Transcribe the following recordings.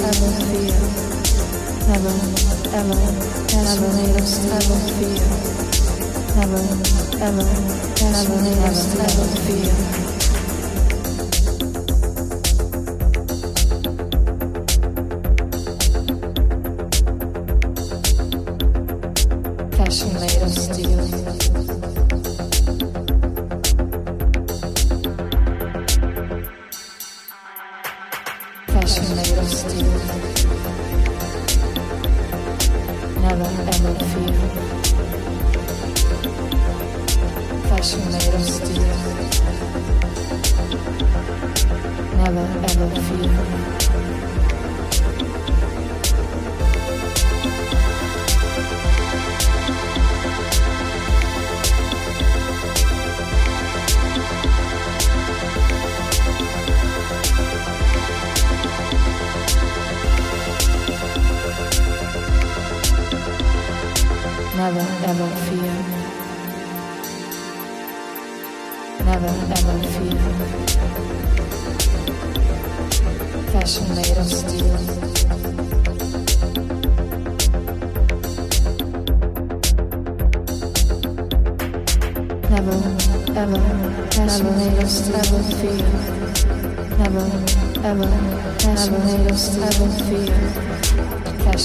ever fear. Never, ever, never made us ever fear. Never, ever, never made us ever fear.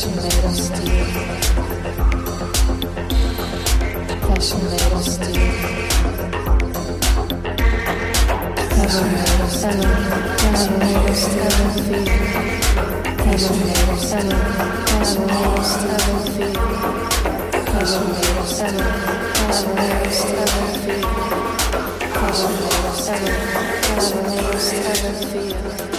Thank you. Steel. Steel. Steel. Steel. Steel.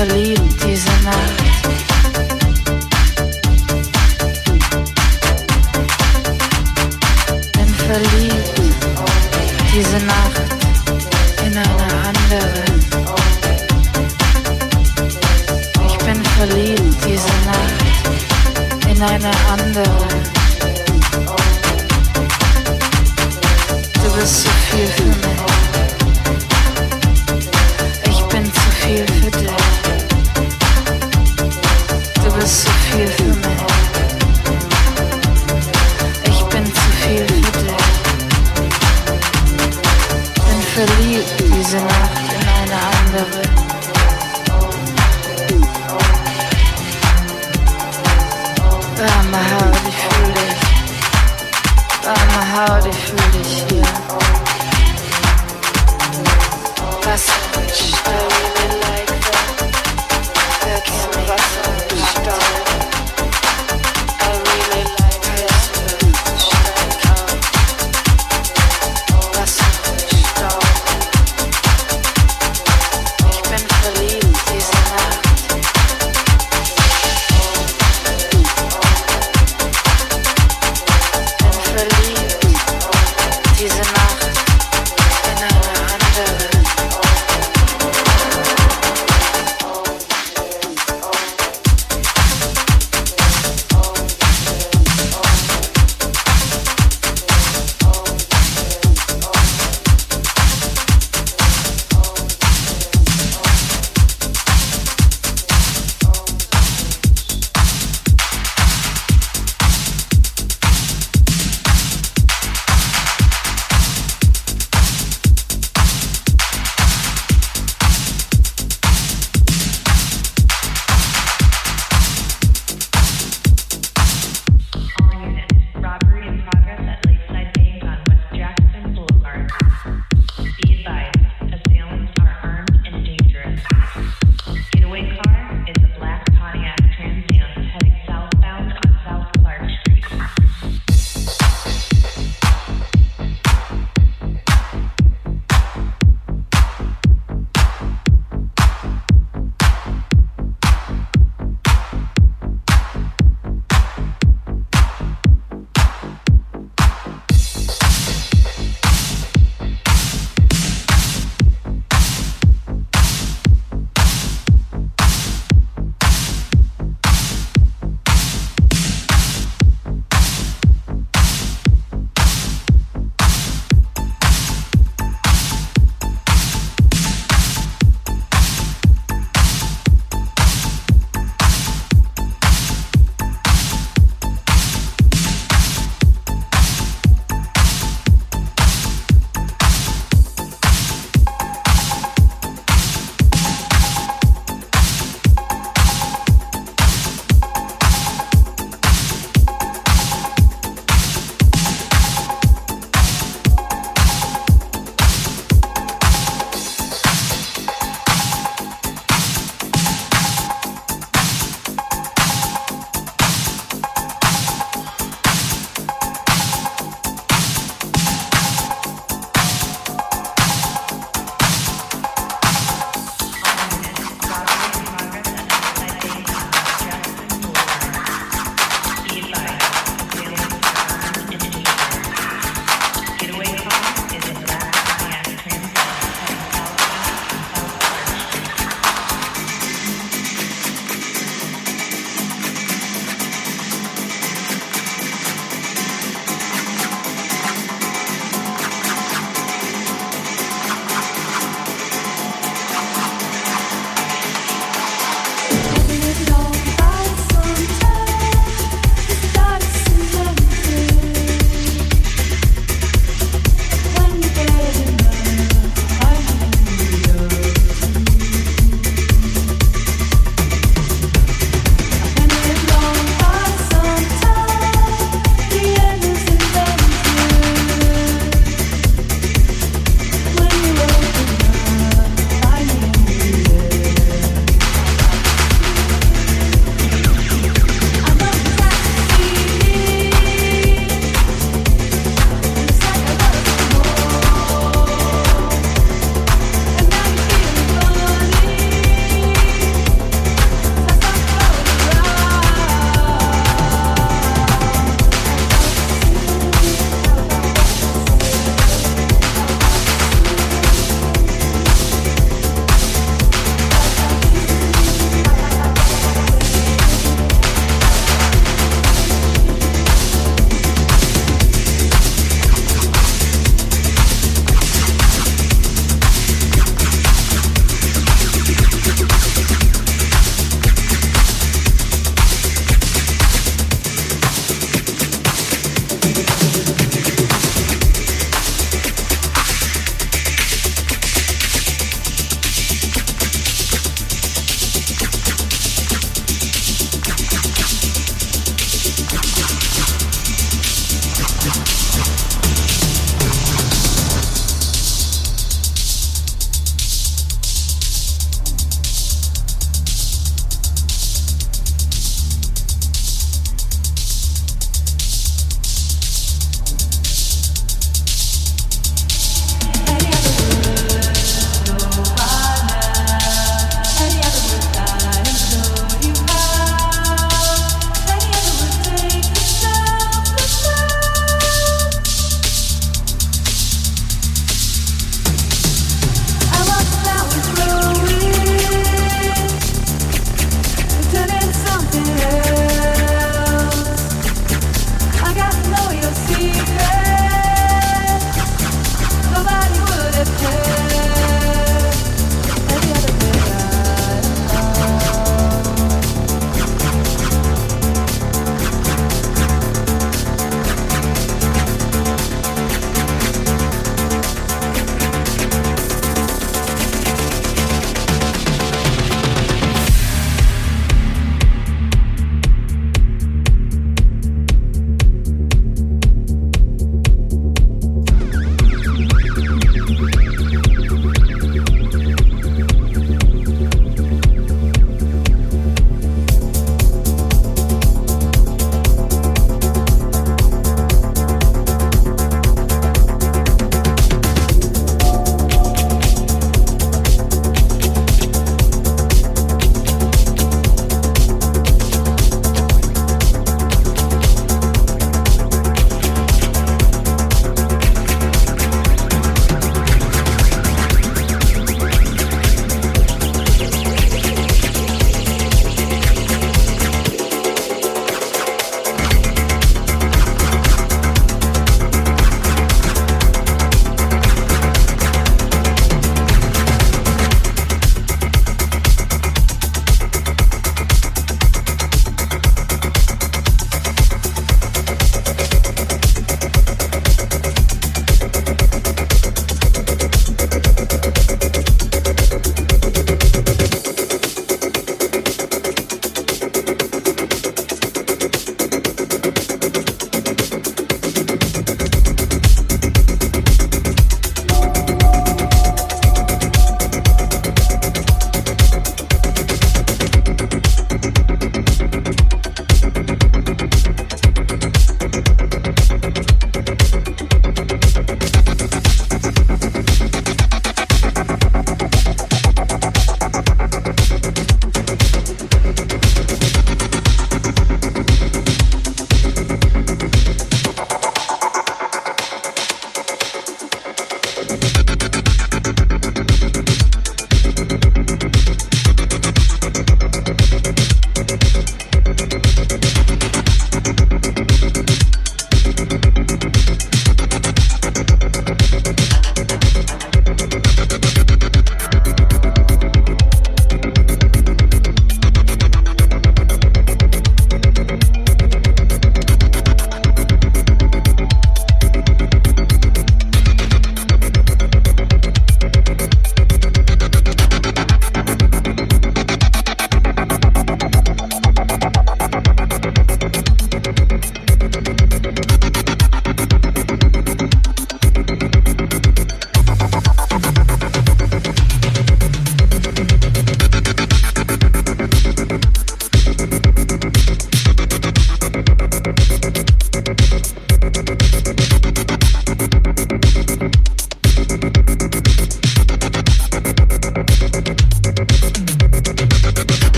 Charlie.